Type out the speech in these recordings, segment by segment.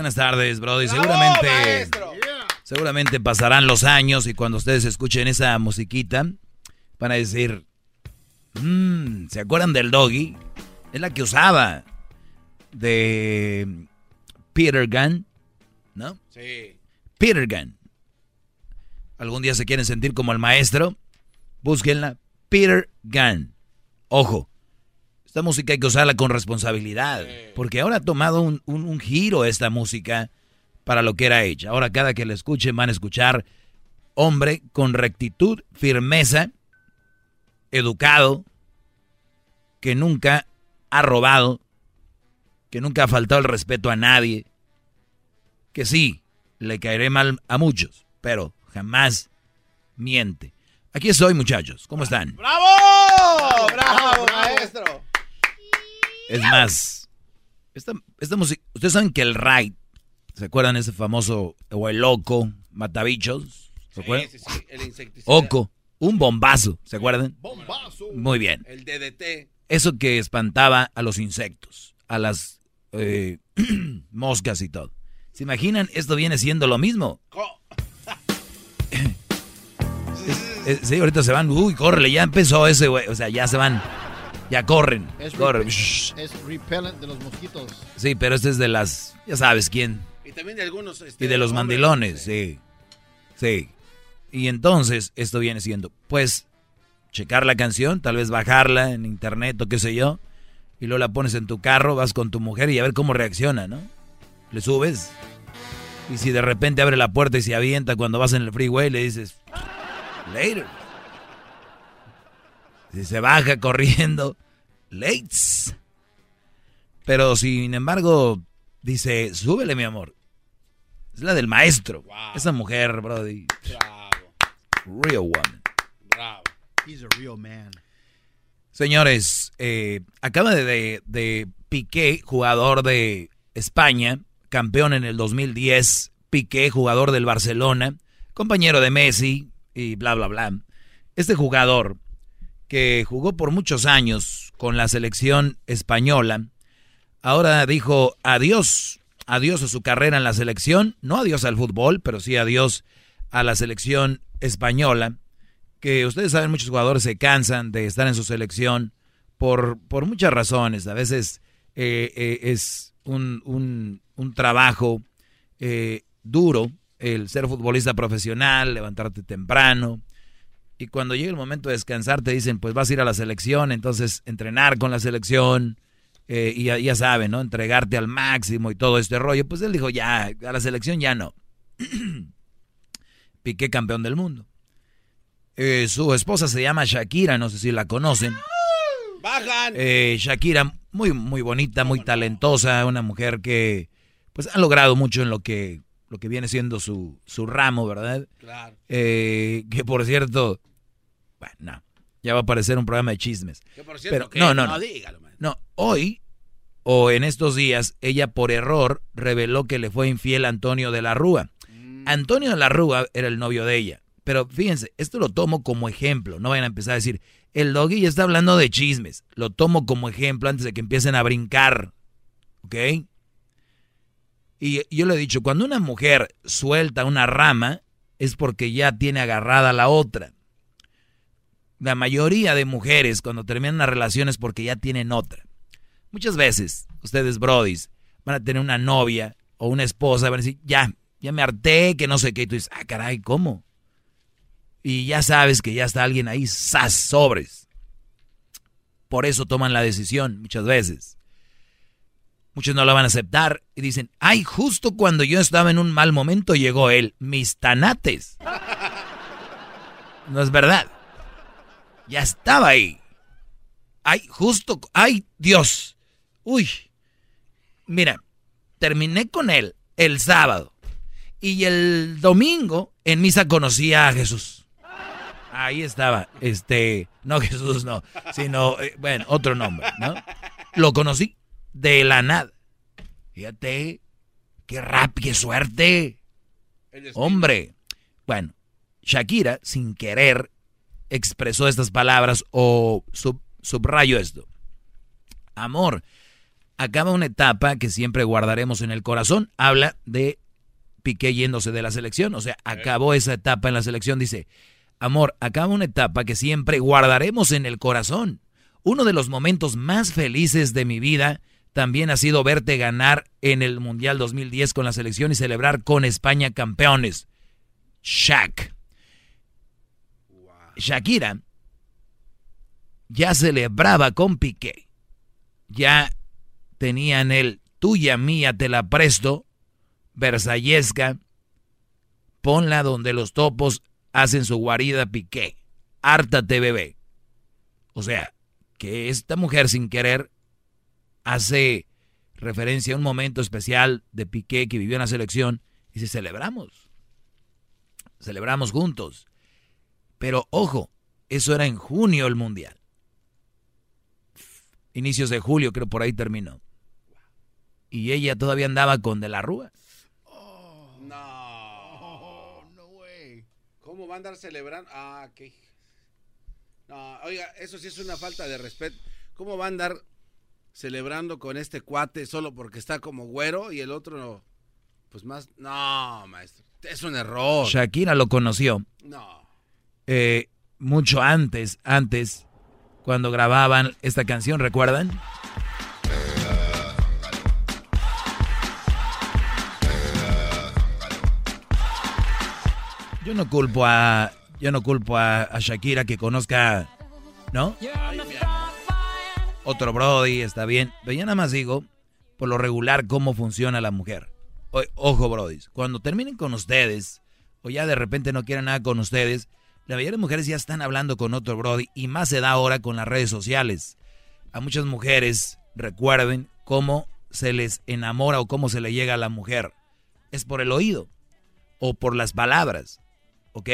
Buenas tardes, Brody. Seguramente, seguramente pasarán los años y cuando ustedes escuchen esa musiquita, van a decir, "Mm, ¿se acuerdan del doggy? Es la que usaba de Peter Gunn, ¿no? Sí. Peter Gunn. ¿Algún día se quieren sentir como el maestro? Búsquenla. Peter Gunn. Ojo, esta música hay que usarla con responsabilidad, porque ahora ha tomado un, un- un giro esta música para lo que era hecha. Ahora cada que la escuchen van a escuchar hombre con rectitud, firmeza, educado, que nunca ha robado, que nunca ha faltado el respeto a nadie, que sí, le caeré mal a muchos, pero jamás miente. Aquí estoy, muchachos. ¿Cómo están? ¡Bravo! ¡Bravo, maestro! Es más, esta, esta música, ustedes saben que el Raid, ¿se acuerdan ese famoso, o el loco, matabichos? ¿Se acuerdan? Sí, sí, sí, el insecticida. Oco, un bombazo, ¿se acuerdan? Bombazo. Muy bien. El DDT. Eso que espantaba a los insectos, a las eh, moscas y todo. ¿Se imaginan? Esto viene siendo lo mismo. Sí, ahorita se van, uy, córrele, ya empezó ese güey, o sea, ya se van, ya corren, Es, corren. repel- es repellent de los mosquitos. Sí, pero este es de las, ya sabes quién, Y también de algunos. este, y de los hombres, mandilones, este, sí, sí. Y entonces, esto viene siendo, pues, checar la canción, tal vez bajarla en internet o qué sé yo, y luego la pones en tu carro, vas con tu mujer y a ver cómo reacciona, ¿no? Le subes, y si de repente abre la puerta y se avienta cuando vas en el freeway, le dices, later. Si se baja corriendo, lates. Pero sin embargo, dice, súbele, mi amor. Es la del maestro. Wow. Esa mujer, Brody. Bravo, Real woman. bravo. He's a real man. Señores, eh, acaba de, de, de Piqué, jugador de España, campeón en el 2010. Piqué, jugador del Barcelona, compañero de Messi y bla, bla, bla. Este jugador que jugó por muchos años con la selección española, ahora dijo adiós, adiós a su carrera en la selección, no adiós al fútbol, pero sí adiós a la selección española, que ustedes saben, muchos jugadores se cansan de estar en su selección por, por muchas razones. A veces eh, eh, es un, un- trabajo eh, duro el ser futbolista profesional, levantarte temprano. Y cuando llega el momento de descansar te dicen, pues vas a ir a la selección, entonces entrenar con la selección, eh, y ya, ya saben, ¿no? Entregarte al máximo y todo este rollo. Pues él dijo, ya, a la selección ya no. Piqué campeón del mundo. Eh, su esposa se llama Shakira, no sé si la conocen. Bajan. Eh, Shakira, muy, muy bonita, muy talentosa, una mujer que pues ha logrado mucho en lo que, lo que viene siendo su, su ramo, ¿verdad? Claro. Eh, que por cierto, bueno, no, ya va a aparecer un programa de chismes. Que por cierto, Pero- que no, no, no. dígalo, maestro. No, hoy o en estos días, ella por error reveló que le fue infiel a Antonio de la Rúa. Antonio de la Rúa era el novio de ella. Pero fíjense, esto lo tomo como ejemplo. No vayan a empezar a decir, el doggy ya está hablando de chismes. Lo tomo como ejemplo antes de que empiecen a brincar. ¿Ok? Y yo le he dicho, cuando una mujer suelta una rama, es porque ya tiene agarrada la otra. La mayoría de mujeres cuando terminan una relación es porque ya tienen otra. Muchas veces, ustedes, brodis, van a tener una novia o una esposa, van a decir, ya, ya me harté, que no sé qué. Y tú dices, ah, caray, ¿cómo? Y ya sabes que ya está alguien ahí, ¡zas! sobres. Por eso toman la decisión muchas veces. Muchos no la van a aceptar y dicen, ay, justo cuando yo estaba en un mal momento llegó él, mis tanates. No es verdad. Ya estaba ahí. Ay, justo, ay, Dios. Uy. Mira, terminé con él el sábado. Y el domingo en misa conocí a Jesús. Ahí estaba, este, no Jesús, no, sino, eh, bueno, otro nombre, ¿no? Lo conocí de la nada. Fíjate, qué rápido, qué suerte. Hombre. Bueno, Shakira, sin querer, expresó estas palabras o sub, subrayo esto. Amor, acaba una etapa que siempre guardaremos en el corazón. Habla de Piqué yéndose de la selección, o sea, acabó esa etapa en la selección. Dice, amor, acaba una etapa que siempre guardaremos en el corazón. Uno de los momentos más felices de mi vida también ha sido verte ganar en el Mundial 2010 con la selección y celebrar con España campeones. Shaq. Shakira ya celebraba con Piqué. Ya tenían el tuya mía te la presto, versallesca, ponla donde los topos hacen su guarida Piqué. Hártate, bebé. O sea, que esta mujer sin querer hace referencia a un momento especial de Piqué que vivió en la selección y se celebramos. Celebramos juntos. Pero ojo, eso era en junio el mundial. Inicios de julio, creo por ahí terminó. Y ella todavía andaba con De la Rúa. No. no, güey. ¿Cómo va a andar celebrando? Ah, qué. No, oiga, eso sí es una falta de respeto. ¿Cómo va a andar celebrando con este cuate solo porque está como güero y el otro no? Pues más. No, maestro. Es un error. Shakira lo conoció. No. Eh, mucho antes, antes, cuando grababan esta canción, ¿recuerdan? Yo no culpo a, yo no culpo a, Shakira que conozca, ¿no? Otro Brody, está bien. Pero yo nada más digo, por lo regular, cómo funciona la mujer. O- ojo, Brody, cuando terminen con ustedes, o ya de repente no quieren nada con ustedes, la mayoría de mujeres ya están hablando con otro Brody y más se da ahora con las redes sociales. A muchas mujeres, recuerden cómo se les enamora o cómo se le llega a la mujer. Es por el oído o por las palabras, ¿ok?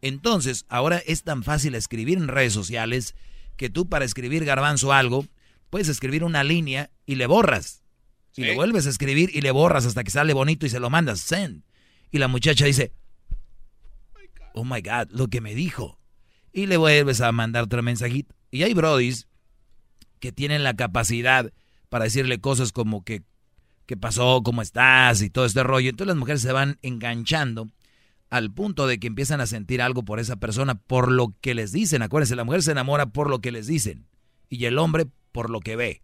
Entonces, ahora es tan fácil escribir en redes sociales que tú para escribir garbanzo algo, puedes escribir una línea y le borras. Y Sí. le vuelves a escribir y le borras hasta que sale bonito y se lo mandas, send. Y la muchacha dice, oh my God, lo que me dijo. Y le vuelves a mandar otro mensajito. Y hay brodis que tienen la capacidad para decirle cosas como que, ¿qué pasó? ¿Cómo estás? Y todo este rollo. Entonces las mujeres se van enganchando al punto de que empiezan a sentir algo por esa persona, por lo que les dicen. Acuérdense, la mujer se enamora por lo que les dicen. Y el hombre por lo que ve.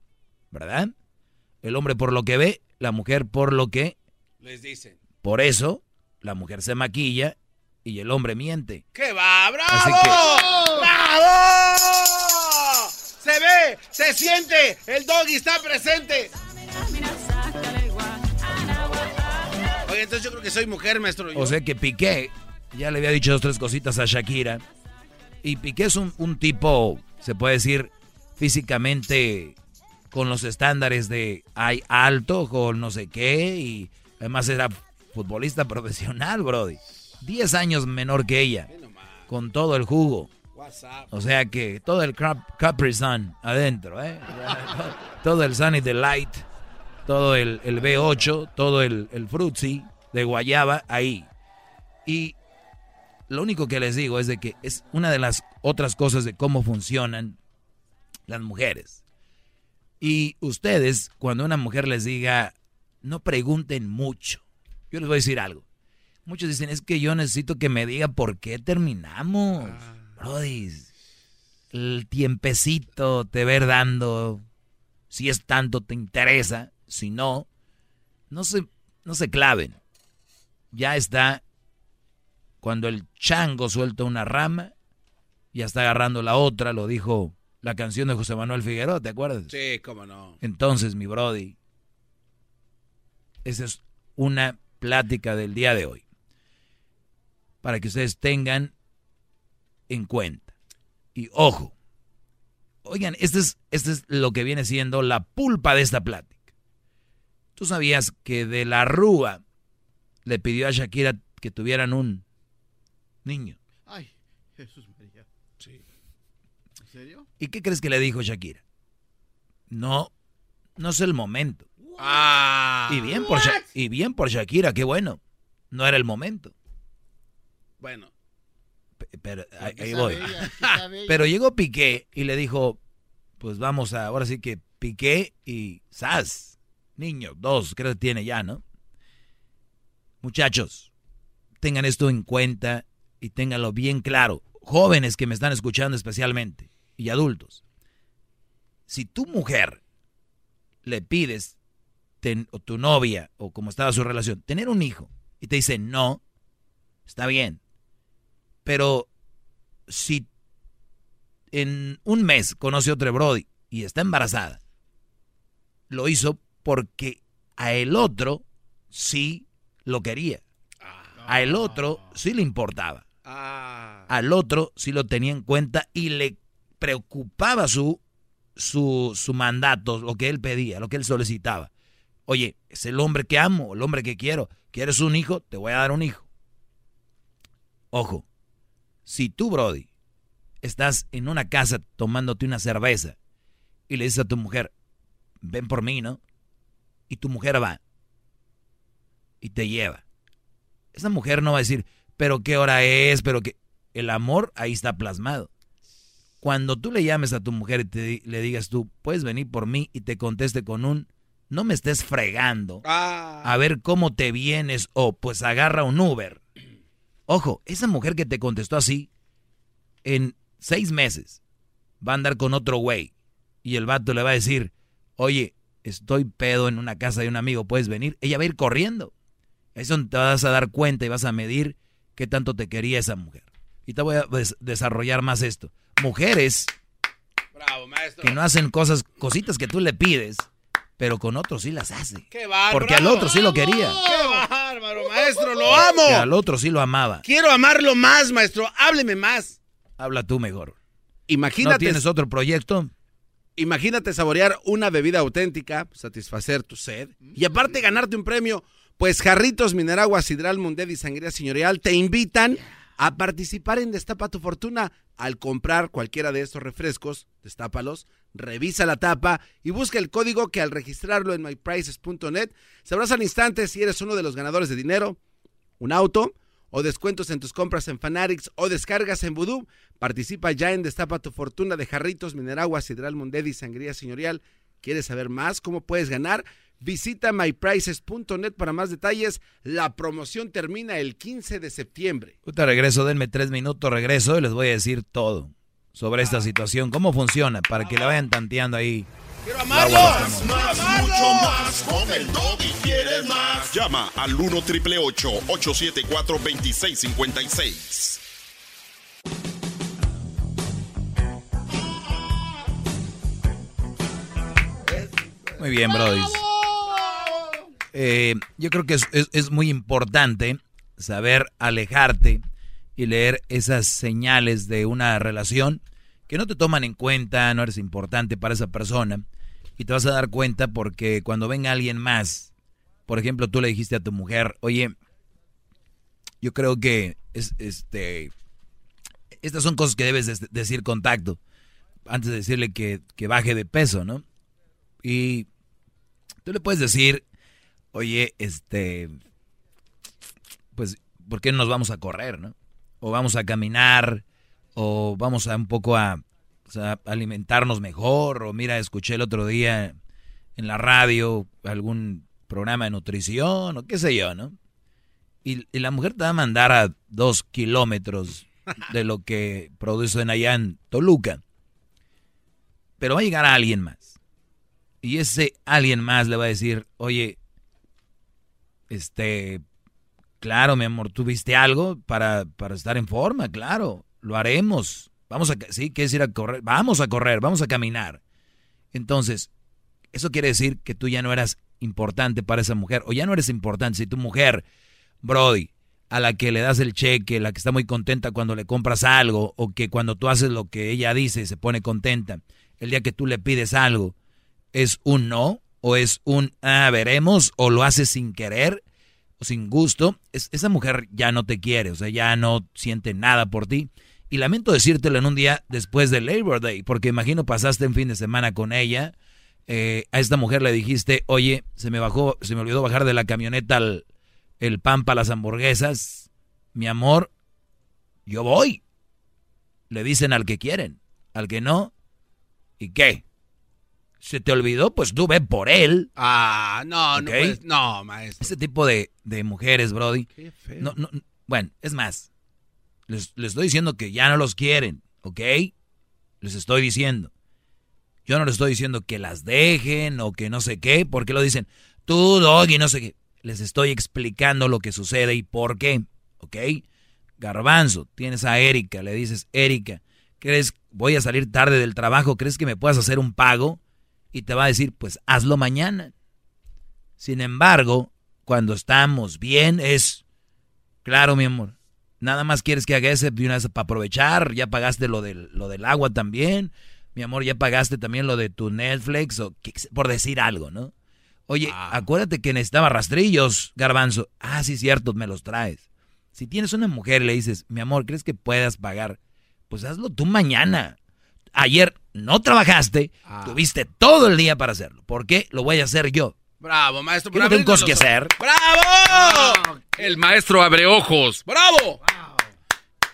¿Verdad? El hombre por lo que ve, la mujer por lo que... Les dicen. Por eso, la mujer se maquilla y el hombre miente. ¡Qué va! ¡Bravo! Que- ¡Bravo! Se ve, se siente, el doggy está presente. Oye, entonces yo creo que soy mujer, maestro. O sea que Piqué ya le había dicho dos tres cositas a Shakira. Y Piqué es un, un tipo, se puede decir, físicamente con los estándares de hay alto, con no sé qué, y además era futbolista profesional, Brody. Diez años menor que ella, con todo el jugo. O sea que todo el Cap- Capri Sun adentro, ¿eh? todo el Sunny Delight, todo el, el B8, todo el, el Fruitsy de guayaba ahí. Y lo único que les digo es de que es una de las otras cosas de cómo funcionan las mujeres. Y ustedes, cuando una mujer les diga, no pregunten mucho. Yo les voy a decir algo. Muchos dicen, es que yo necesito que me diga por qué terminamos. Brody, el tiempecito te ver dando, si es tanto te interesa, si no, no se, no se claven. Ya está, cuando el chango suelta una rama, ya está agarrando la otra, lo dijo la canción de José Manuel Figueroa, ¿te acuerdas? Sí, cómo no. Entonces, mi Brody, esa es una plática del día de hoy. Para que ustedes tengan en cuenta. Y ojo, oigan, este es, este es lo que viene siendo la pulpa de esta plática. ¿Tú sabías que de la Rúa le pidió a Shakira que tuvieran un niño? Ay, Jesús María. Sí. ¿En serio? ¿Y qué crees que le dijo Shakira? No, no es el momento. Ah. Y bien, por y bien por Shakira, qué bueno. No era el momento. Bueno, Pero ahí, ¿Qué ahí sabe voy. Pero llegó Piqué y le dijo, pues vamos a, ahora sí que Piqué y Sas, niño, dos, creo que tiene ya, ¿no? Muchachos, tengan esto en cuenta y ténganlo bien claro. Jóvenes que me están escuchando especialmente y adultos. Si tu mujer le pides, ten- o tu novia, o como estaba su relación, tener un hijo, y te dice no, está bien. Pero si en un mes conoce a otro Brody y está embarazada, lo hizo porque a el otro sí lo quería. A el otro sí le importaba. ah. Al otro sí lo tenía en cuenta y le preocupaba su, su, su mandato, lo que él pedía, lo que él solicitaba. Oye, es el hombre que amo, el hombre que quiero. ¿Quieres un hijo? Te voy a dar un hijo. Ojo, si tú, Brody, estás en una casa tomándote una cerveza y le dices a tu mujer, ven por mí, ¿no? Y tu mujer va y te lleva. Esa mujer no va a decir, pero qué hora es, pero que el amor ahí está plasmado. Cuando tú le llames a tu mujer y te le digas tú, puedes venir por mí y te conteste con un, no me estés fregando Ah. a ver cómo te vienes o pues agarra un Uber. Ojo, esa mujer que te contestó así, en seis meses va a andar con otro güey y el vato le va a decir, oye, estoy pedo en una casa de un amigo, ¿puedes venir? Ella va a ir corriendo. Eso te vas a dar cuenta y vas a medir qué tanto te quería esa mujer. Y te voy a des- desarrollar más esto. Mujeres Bravo, maestro. que no hacen cosas, cositas que tú le pides, pero con otros sí las hace. ¡Qué bárbaro! Porque al otro sí lo quería. ¡Qué bárbaro, maestro! ¡Lo amo! Al otro sí lo amaba. Quiero amarlo más, maestro. Hábleme más. Habla tú mejor. Imagínate, ¿No tienes otro proyecto? imagínate saborear una bebida auténtica, satisfacer tu sed y aparte ganarte un premio. Pues Jarritos, Mineragua, Sidral, Mundet y Sangría Señorial te invitan a participar en Destapa tu Fortuna al comprar cualquiera de estos refrescos. Destápalos, revisa la tapa y busca el código que al registrarlo en myprices.net sabrás al instante si eres uno de los ganadores de dinero, un auto o descuentos en tus compras en Fanatics o descargas en Voodoo. Participa ya en Destapa tu Fortuna de Jarritos, Mineragua, Sidral, Mundet y Sangría Señorial. ¿Quieres saber más cómo puedes ganar? Visita myprices.net para más detalles. La promoción termina el 15 de septiembre. Regreso, denme tres minutos, regreso y les voy a decir todo sobre esta situación, cómo funciona, para que la vayan tanteando ahí. ¡Quiero este amor. Más, mucho más. Con el Doggy quieres más. Llama al 1 triple 874 2656. Muy bien, Brody. Eh, yo creo que es, es- es muy importante saber alejarte y leer esas señales de una relación que no te toman en cuenta, no eres importante para esa persona y te vas a dar cuenta porque cuando venga alguien más, por ejemplo, tú le dijiste a tu mujer, oye, yo creo que es, este, estas son cosas que debes de- decir contacto antes de decirle que, que baje de peso, ¿no? Y tú le puedes decir, oye, este, pues, ¿por qué no nos vamos a correr, no? O vamos a caminar, o vamos a un poco a, alimentarnos mejor, o mira, escuché el otro día en la radio algún programa de nutrición, o qué sé yo, ¿no? Y, y la mujer te va a mandar a dos kilómetros de lo que producen allá en Toluca. Pero va a llegar a alguien más. Y ese alguien más le va a decir, oye, este, claro, mi amor, ¿tuviste algo para, para estar en forma? Claro, lo haremos. Vamos a, sí, ¿quieres ir a correr? Vamos a correr, vamos a caminar. Entonces, eso quiere decir que tú ya no eras importante para esa mujer, o ya no eres importante. Si tu mujer, Brody, a la que le das el cheque, la que está muy contenta cuando le compras algo, o que cuando tú haces lo que ella dice se pone contenta, el día que tú le pides algo, es un no, o es un ah, veremos, o lo haces sin querer, sin gusto, esa mujer ya no te quiere, o sea, ya no siente nada por ti. Y lamento decírtelo en un día después del Labor Day, porque imagino pasaste un fin de semana con ella. Eh, a esta mujer le dijiste, oye, se me bajó, se me olvidó bajar de la camioneta el, el pan para las hamburguesas. Mi amor, yo voy. Le dicen al que quieren, al que no. ¿Y qué? ¿Se te olvidó? Pues tú ve por él. Ah, no, no, no, maestro. Ese tipo de, de mujeres, Brody. Qué feo. No, no, bueno, es más, les, estoy diciendo que ya no los quieren, ¿ok? Les estoy diciendo. Yo no les estoy diciendo que las dejen o que no sé qué, porque lo dicen, tú, doggy, no sé qué. Les estoy explicando lo que sucede y por qué, ¿ok? Garbanzo, tienes a Erika, le dices, Erika, ¿crees, voy a salir tarde del trabajo, ¿crees que me puedas hacer un pago? Y te va a decir, pues hazlo mañana. Sin embargo, cuando estamos bien es, claro, mi amor, Nada más quieres que haga ese de una vez para aprovechar. Ya pagaste lo del, lo del agua también. Mi amor, ya pagaste también lo de tu Netflix o por decir algo, ¿no? Oye, ah. acuérdate que necesitaba rastrillos, garbanzo. Ah, sí, cierto, me los traes. Si tienes una mujer y le dices, mi amor, ¿crees que puedas pagar? Pues hazlo tú mañana. Ayer no trabajaste, ah. tuviste todo el día para hacerlo. ¿Por qué? Lo voy a hacer yo. Bravo, maestro. no tengo cosas que hacer. ¡Bravo! El maestro abre ojos. ¡Bravo!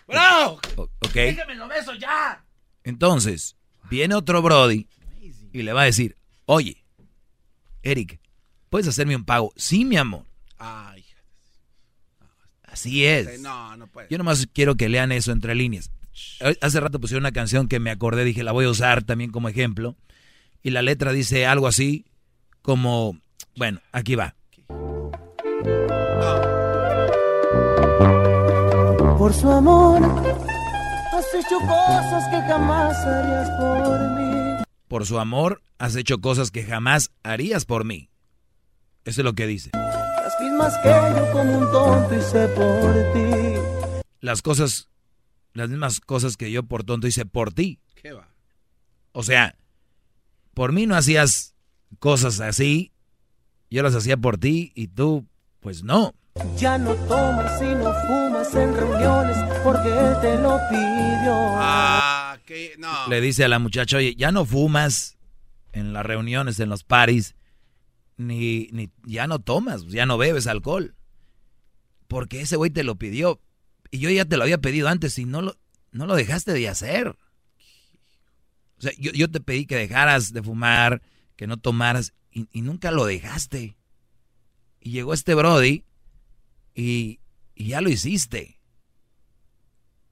¡Bravo! ¿Ok? Déjame lo beso ya. Entonces, viene otro Brody y le va a decir, oye, Eric, ¿puedes hacerme un pago? Sí, mi amor. Ay. Así es. No, no puede. Yo nomás quiero que lean eso entre líneas. Hace rato pusieron una canción que me acordé, dije, la voy a usar también como ejemplo. Y la letra dice algo así como bueno, aquí va. Por su amor, has hecho cosas que jamás harías por mí. Por su amor, has hecho cosas que jamás harías por mí. Eso es lo que dice. Las mismas que yo como un tonto hice por ti. Las cosas, las mismas cosas que yo por tonto hice por ti. ¿Qué va? O sea, por mí no hacías cosas así yo las hacía por ti y tú, pues no. Ya no tomas y no fumas en reuniones porque él te lo pidió. Ah, que no. Le dice a la muchacha, oye, ya no fumas en las reuniones, en los paris, ni, ni ya no tomas, ya no bebes alcohol. Porque ese güey te lo pidió. Y yo ya te lo había pedido antes y no lo, no lo dejaste de hacer. O sea, yo, yo te pedí que dejaras de fumar, que no tomaras y, nunca lo dejaste. Y llegó este Brody y, y ya lo hiciste.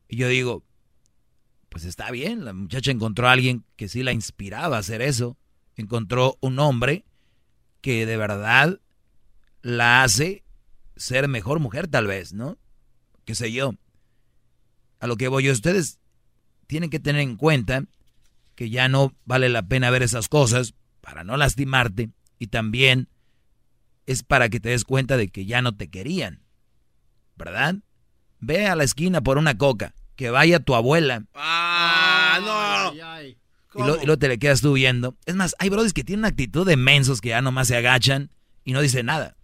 Y yo digo, pues está bien, la muchacha encontró a alguien que sí la inspiraba a hacer eso. Encontró un hombre que de verdad la hace ser mejor mujer tal vez, ¿no? Qué sé yo. A lo que voy yo, ustedes tienen que tener en cuenta que ya no vale la pena ver esas cosas para no lastimarte y también es para que te des cuenta de que ya no te querían. ¿Verdad? Ve a la esquina por una coca, que vaya tu abuela. ¡Ah, no! Y, luego te le quedas tú viendo. Es más, hay brothers que tienen una actitud de mensos que ya nomás se agachan y no dicen nada.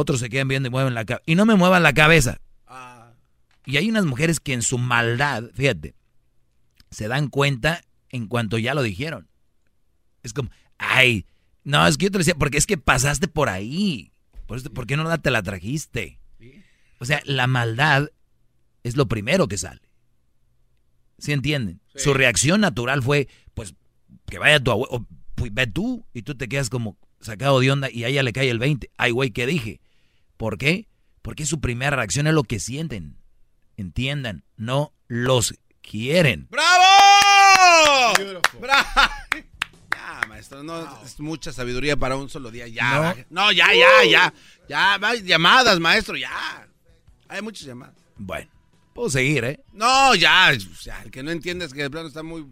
Otros se quedan viendo y mueven la cabeza. Y no me muevan la cabeza. Ah. Y hay unas mujeres que en su maldad, fíjate, se dan cuenta en cuanto ya lo dijeron. Es como, ay, no, es que yo te decía, porque es que pasaste por ahí. Por, ¿Por qué no te la trajiste? O sea, la maldad es lo primero que sale. ¿Sí entienden? Su reacción natural fue, pues, que vaya tu abuelo, pues, ve tú, y tú te quedas como sacado de onda y a ella le cae el 20. Ay, güey, ¿qué dije? ¿Por qué? Porque su primera reacción es lo que sienten. Entiendan, no los quieren. ¡Bravo! ¡Bravo! maestro. No, es mucha sabiduría para un solo día. Ya. No, ya, ya, ya. Ya, hay llamadas, maestro, ya. Hay muchas llamadas. Bueno, puedo seguir, ¿eh? No, ya. O sea, el que no entiende es que el plano está muy.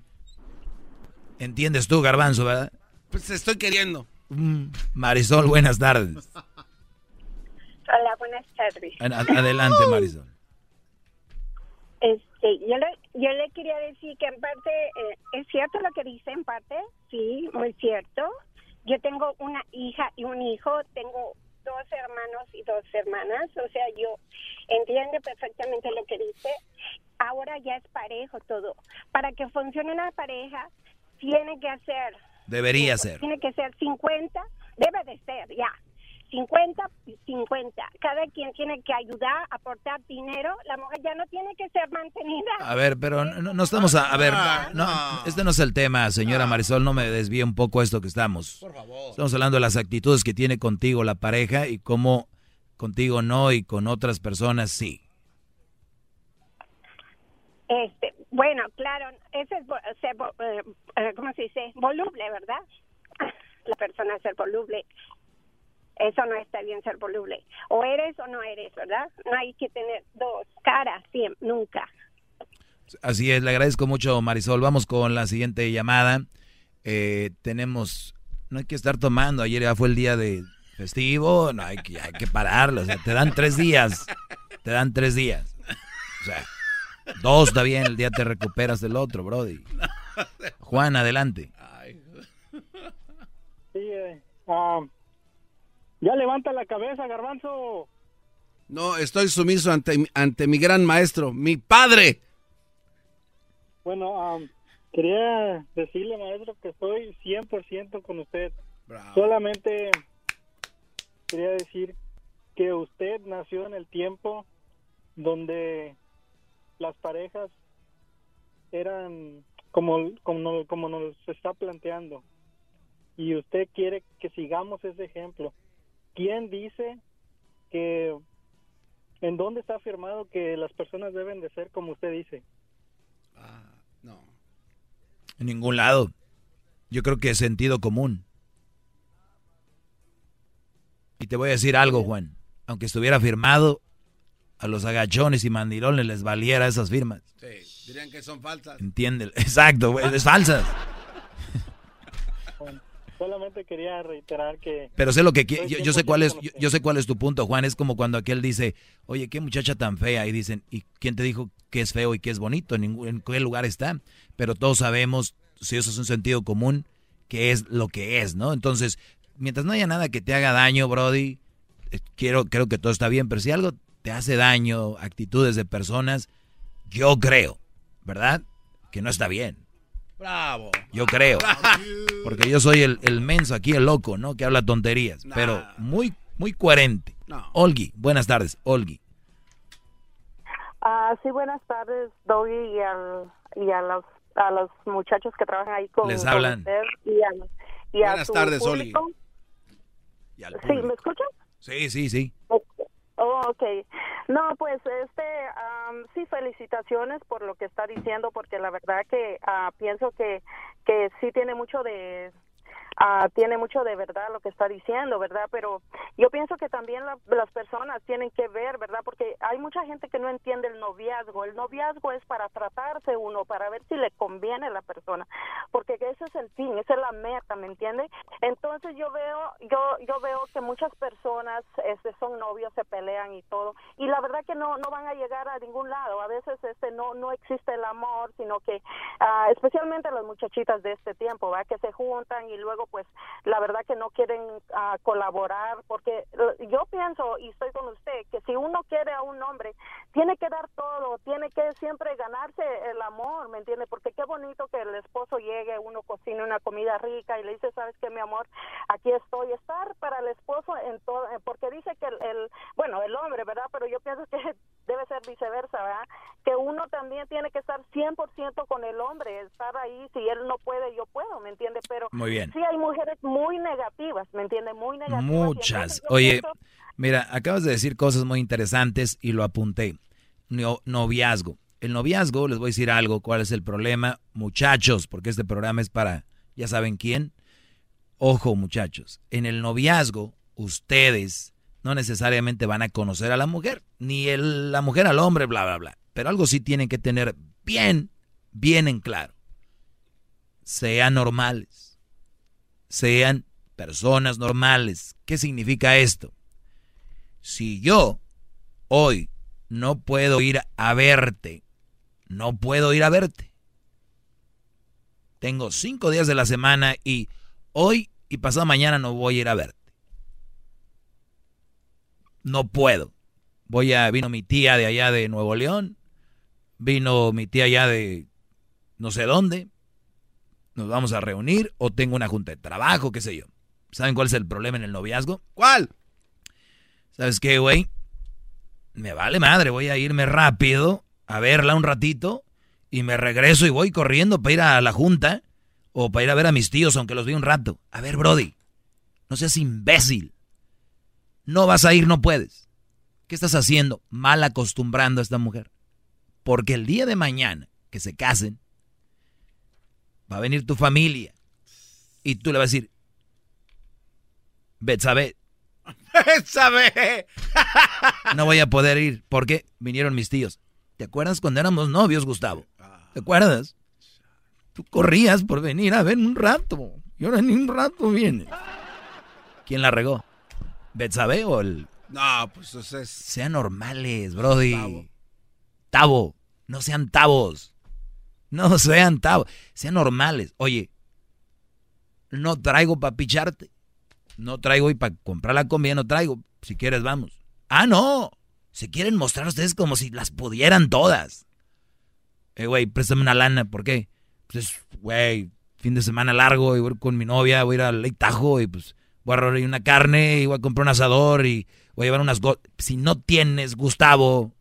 Entiendes tú, Garbanzo, ¿verdad? Pues estoy queriendo. Mm, Marisol, buenas tardes. Hola, buenas tardes. Ad- Adelante, Marisol. Este, yo le, yo le quería decir que en parte eh, es cierto lo que dice en parte, sí, muy cierto. Yo tengo una hija y un hijo, tengo dos hermanos y dos hermanas, o sea, yo entiendo perfectamente lo que dice. Ahora ya es parejo todo. Para que funcione una pareja, tiene que hacer Debería ser. tiene que ser 50, debe de ser, ya. 50 y 50. Cada quien tiene que ayudar, aportar dinero. La mujer ya no tiene que ser mantenida. A ver, pero no, no estamos a, a ver, no, este no es el tema, señora Marisol, no me desvíe un poco esto que estamos. Por favor. Estamos hablando de las actitudes que tiene contigo la pareja y cómo contigo no y con otras personas sí. Este, bueno, claro, ese es ser, eh, eh, ¿cómo se dice? Voluble, ¿verdad? La persona ser voluble. Eso no está bien ser voluble. O eres o no eres, ¿verdad? No hay que tener dos caras, siempre, nunca. Así es, le agradezco mucho Marisol. Vamos con la siguiente llamada. Eh, tenemos, no hay que estar tomando, ayer ya fue el día de festivo, no hay que, hay que pararlo, o sea, te dan tres días, te dan tres días. O sea, dos está bien, el día te recuperas del otro, Brody. Juan, adelante. Sí, eh, ah, ya levanta la cabeza, garbanzo. No, estoy sumiso ante, mi- ante mi gran maestro, mi padre. Bueno, ah, quería decirle, maestro, que estoy 100% con usted. Solamente quería decir que usted nació en el tiempo donde las parejas eran como, como, como nos está planteando. Y usted quiere que sigamos ese ejemplo. ¿Quién dice que en dónde está afirmado que las personas deben de ser como usted dice? no. En ningún lado. Yo creo que es sentido común. Y te voy a decir algo, Juan. Aunque estuviera firmado, a los agachones y mandilones les valiera esas firmas. Sí, dirían que son falsas. Entiende. Exacto, güey, es falsas. Solamente quería reiterar que... Pero sé lo que yo, yo sé cuál es 100% con yo, usted. yo sé cuál es tu punto, Juan, es como cuando aquel dice, "Oye, qué muchacha tan fea" y dicen, "¿Y quién te dijo que es feo y que es bonito? En ningún en qué lugar está?" Pero todos sabemos, si eso es un sentido común, que es lo que es, ¿no? Entonces, mientras no haya nada que te haga daño, brody, eh, quiero creo que todo está bien, pero si algo te hace daño, actitudes de personas, yo creo, ¿verdad? Que no está bien. Bravo. Yo creo. Porque yo soy el, el menso aquí, el loco, ¿no? Que habla tonterías. Pero muy, muy coherente. Olgi, buenas tardes, Olgi. Ah, sí, buenas tardes, Doggy, y, al, y a, los, a los muchachos que trabajan ahí con, Les con hablan. usted y a, y a Buenas su tardes, público. Sí, ¿me escuchan? Sí, sí, sí. Oh, ok. No, pues este, sí, felicitaciones por lo que está diciendo, porque la verdad que ah, pienso que, que sí tiene mucho de, ah, tiene mucho de verdad lo que está diciendo, ¿verdad? Pero yo pienso que también la- las personas tienen que ver, ¿verdad? Porque hay mucha gente que no entiende el noviazgo. El noviazgo es para tratarse uno, para ver si le conviene a la persona, porque ese es el fin, esa es la meta, ¿me entiende? Entonces yo veo, yo, yo veo que muchas personas este, son novios, se pelean y todo, y la verdad que no, no van a llegar a ningún lado. A veces este no, no existe el amor, sino que, ah, especialmente las muchachitas de este tiempo, ¿va? Que se juntan y luego pues la verdad que no quieren ah, colaborar, porque eh, yo pienso y estoy con usted que si uno quiere a un hombre, tiene que dar todo, tiene que siempre ganarse el amor, ¿me entiende? Porque qué bonito que el esposo llegue, uno cocine una comida rica y le dice, ¿sabes qué, mi amor? Aquí estoy. Estar para el esposo en todo, porque dice que el, el- bueno, el hombre, ¿verdad? Pero yo pienso que debe ser viceversa, ¿verdad? Que uno también tiene que estar 100% con el hombre, estar ahí, si él no puede, yo puedo, ¿me entiende? Pero Muy bien. sí hay mujeres muy negativas, ¿me entiende? Muy negativas. Muchas. Oye, pienso- mira, acabas de decir cosas muy interesantes y lo apunté. No- noviazgo. El noviazgo, les voy a decir algo, cuál es el problema, muchachos, porque este programa es para, ya saben quién. ojo muchachos, en el noviazgo ustedes no necesariamente van a conocer a la mujer, ni la mujer al hombre, bla, bla, bla. Pero algo sí tienen que tener bien, bien en claro. Sean normales. Sean personas normales. ¿Qué significa esto? Si yo hoy no puedo ir a verte, no puedo ir a verte. Tengo cinco días de la semana y hoy y pasado mañana no voy a ir a verte. No puedo. Voy a, vino mi tía de allá de Nuevo León, vino mi tía allá de no sé dónde, nos vamos a reunir o tengo una junta de trabajo, qué sé yo. ¿Saben cuál es el problema en el noviazgo? ¿Cuál? ¿Sabes qué, güey? Me vale madre, voy a irme rápido a verla un ratito y me regreso y voy corriendo para ir a la junta o para ir a ver a mis tíos, aunque los vi un rato. A ver, Brody, no seas imbécil. No vas a ir, no puedes. ¿Qué estás haciendo? Mal acostumbrando a esta mujer. Porque el día de mañana que se casen, va a venir tu familia y tú le vas a decir, Betsabe. Betsabe. no voy a poder ir porque vinieron mis tíos. ¿Te acuerdas cuando éramos novios, Gustavo? ¿Te acuerdas? Tú corrías por venir a ver un rato. Y ahora ni un rato viene. ¿Quién la regó? ¿Betsabe o el.? No, pues eso es. Sean normales, Brody. Tavo. No sean tavos. No sean tabos. Sean normales. Oye, no traigo para picharte. No traigo y para comprar la comida no traigo. Si quieres, vamos. Ah, no. Se quieren mostrar ustedes como si las pudieran todas. Eh, güey, préstame una lana. ¿Por qué? Pues, güey, fin de semana largo y voy con mi novia, voy a ir al Lake Tajo y pues voy a robar una carne y voy a comprar un asador y voy a llevar unas... Si no tienes, Gustavo,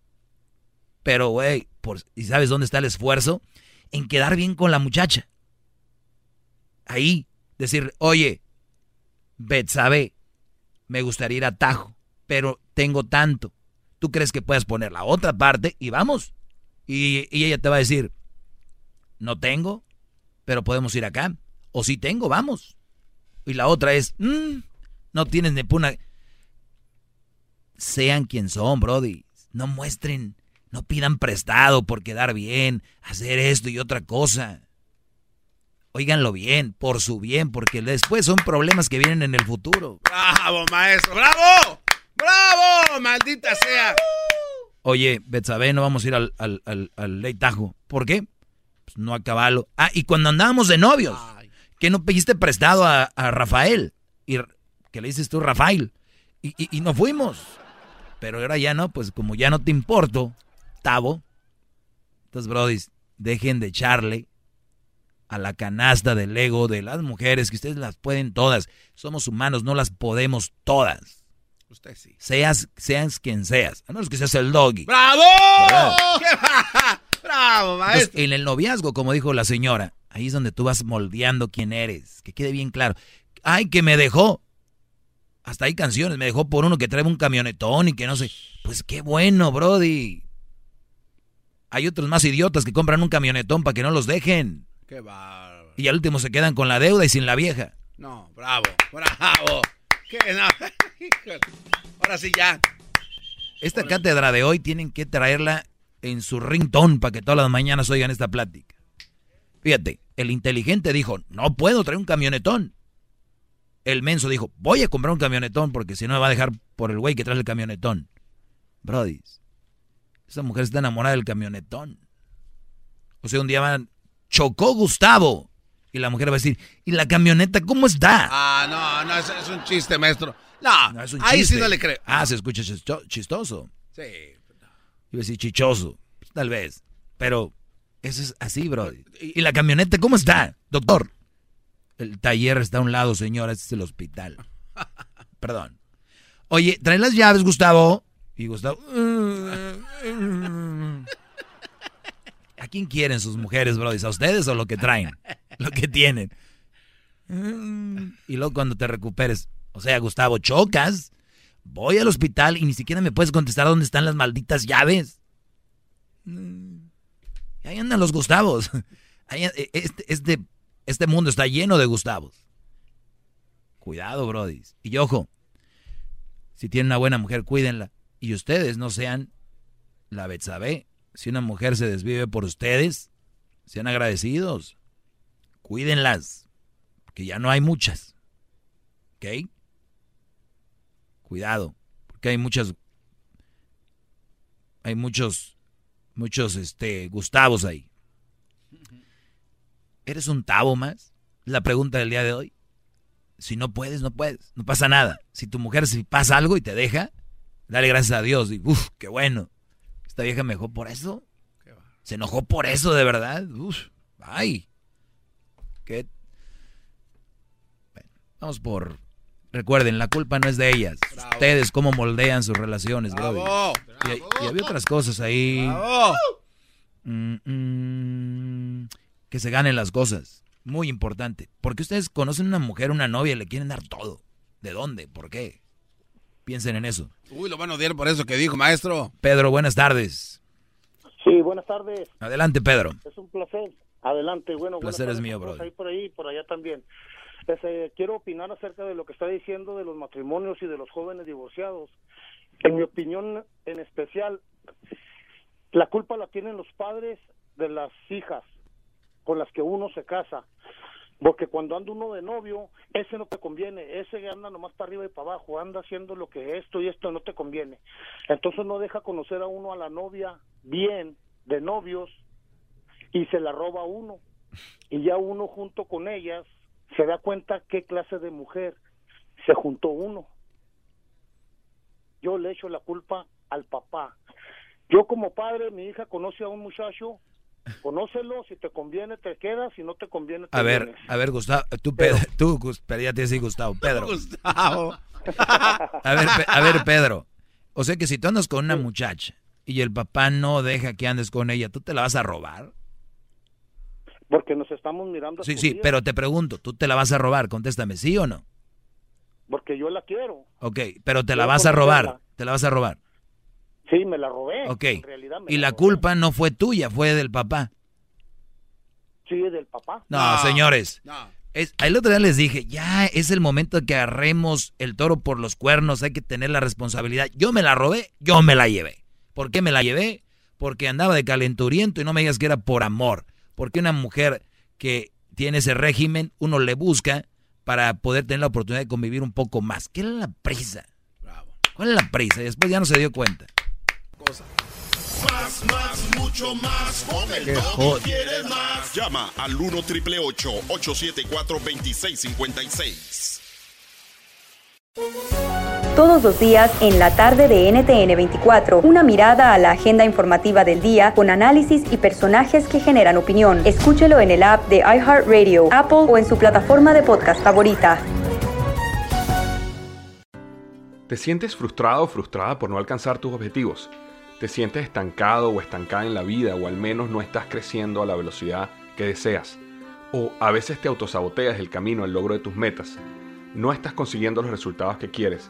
pero, güey, ¿y sabes dónde está el esfuerzo? En quedar bien con la muchacha. Ahí, decir, oye, Betsabe, me gustaría ir a Tajo, pero tengo tanto. ¿Tú crees que puedes poner la otra parte y vamos? Y, ella te va a decir, no tengo, pero podemos ir acá. O si tengo, vamos. Y la otra es, mm, no tienes ni puna. Sean quien son, Brody. No muestren, no pidan prestado por quedar bien, hacer esto y otra cosa. Óiganlo bien, por su bien, porque después son problemas que vienen en el futuro. ¡Bravo, maestro! ¡Bravo! ¡Bravo! ¡Maldita sea! Oye, Betsabe, no vamos a ir al, al, al, Ley Tajo. ¿Por qué? Pues no acabalo. Ah, y cuando andábamos de novios, que no pediste prestado a, Rafael. Y que le dices tú, Rafael. Y, y, y no fuimos. Pero ahora ya no, pues como ya no te importo, Tavo. Entonces, brodis, dejen de echarle a la canasta del ego de las mujeres, que ustedes las pueden todas. Somos humanos, no las podemos todas. Usted sí. Seas, seas quien seas. A menos que seas el doggy. ¡Bravo! ¡Bravo, maestro! en el noviazgo, como dijo la señora, ahí es donde tú vas moldeando quién eres. Que quede bien claro. ¡Ay, que me dejó! Hasta hay canciones. Me dejó por uno que trae un camionetón y que no sé. Pues qué bueno, Brody. Hay otros más idiotas que compran un camionetón para que no los dejen. Qué bárbaro. Y al último se quedan con la deuda y sin la vieja. No, bravo, bravo. ¿Qué? No. Ahora sí ya. Esta cátedra de hoy tienen que traerla en su ringtone para que todas las mañanas oigan esta plática. Fíjate, el inteligente dijo, no puedo traer un camionetón. El menso dijo, voy a comprar un camionetón porque si no me va a dejar por el güey que trae el camionetón. Brody, esa mujer está enamorada del camionetón. O sea, un día van, chocó Gustavo. Y la mujer va a decir, ¿y la camioneta cómo está? Ah, no, no, es, un chiste, maestro. No, es un ahí sí no le creo. Ah, se escucha chistoso. Sí. Iba a decir chichoso, tal vez. Pero eso es así, bro. ¿Y la camioneta cómo está, doctor? El taller está a un lado, señora, este es el hospital. Perdón. Oye, trae las llaves, Gustavo. Y Gustavo... ¿A quién quieren sus mujeres, bro? ¿A ustedes o lo que traen? Lo que tienen. Y luego cuando te recuperes, o sea, Gustavo, chocas, voy al hospital y ni siquiera me puedes contestar dónde están las malditas llaves. Ahí andan los Gustavos. este, este, este mundo está lleno de Gustavos. Cuidado, Brody. Y ojo, si tienen una buena mujer, cuídenla. Y ustedes no sean la Betsabe. Si una mujer se desvive por ustedes, sean agradecidos. Cuídenlas. Porque ya no hay muchas. ¿Ok? Cuidado. Porque hay muchas. Hay muchos. Muchos, este, Gustavos ahí. ¿Eres un tabo más? La pregunta del día de hoy. Si no puedes, no puedes. No pasa nada. Si tu mujer si pasa algo y te deja, dale gracias a Dios. Y, uf, qué bueno. Esta vieja me dejó por eso. Se enojó por eso, de verdad. Uf, ay. ¿Qué? vamos por... Recuerden, la culpa no es de ellas. Ustedes cómo moldean sus relaciones, bro. Y, había otras cosas ahí. Mm, mm, que se ganen las cosas. Muy importante. Porque ustedes conocen una mujer, una novia, y le quieren dar todo. ¿De dónde? ¿Por qué? Piensen en eso. Uy, lo van a odiar por eso que dijo, maestro. Pedro, buenas tardes. Sí, buenas tardes. Adelante, Pedro. Es un placer. Adelante, bueno. placer es mío, bro. Ahí por ahí, por allá también. Quiero opinar acerca de lo que está diciendo de los matrimonios y de los jóvenes divorciados. En mi opinión, en especial, la culpa la tienen los padres de las hijas con las que uno se casa. Porque cuando anda uno de novio, ese no te conviene, ese anda nomás para arriba y para abajo, anda haciendo lo que esto y esto no te conviene. Entonces no deja conocer a uno a la novia bien, de novios, y se la roba uno. Y ya uno junto con ellas se da cuenta qué clase de mujer se juntó uno. Yo le echo la culpa al papá. Yo como padre, mi hija conoce a un muchacho Conócelo, si te conviene te quedas, si no te conviene te A ver, a ver, Gustavo, tú, Pedro, tú, ya te decía Gustavo, Pedro. Gustavo. a ver, a ver, Pedro, o sea que si tú andas con una muchacha y el papá no deja que andes con ella, ¿tú te la vas a robar? Porque nos estamos mirando. Sí, sí, pero te pregunto, ¿tú te la vas a robar? Contéstame, ¿sí o no? Porque yo la quiero. Ok, pero te la vas a robar, te la vas a robar. Sí, me la robé. Ok. y la, culpa no fue tuya, fue del papá. Sí, del papá. No, señores. el otro día les dije, ya es el momento de que agarremos el toro por los cuernos, hay que tener la responsabilidad. Yo me la robé, yo me la llevé. ¿Por qué me la llevé? Porque andaba de calenturiento y no me digas que era por amor. Porque una mujer que tiene ese régimen, uno le busca para poder tener la oportunidad de convivir un poco más. ¿Qué es la prisa? ¿Cuál es la prisa? Y después ya no se dio cuenta. Más, más, mucho más. Con el quieres más. Llama al 1 triple 874 2656. Todos los días en la tarde de NTN 24, una mirada a la agenda informativa del día con análisis y personajes que generan opinión. Escúchelo en el app de iHeartRadio, Apple o en su plataforma de podcast favorita. ¿Te sientes frustrado o frustrada por no alcanzar tus objetivos? te sientes estancado o estancada en la vida o al menos no estás creciendo a la velocidad que deseas. O a veces te autosaboteas el camino al logro de tus metas. No estás consiguiendo los resultados que quieres.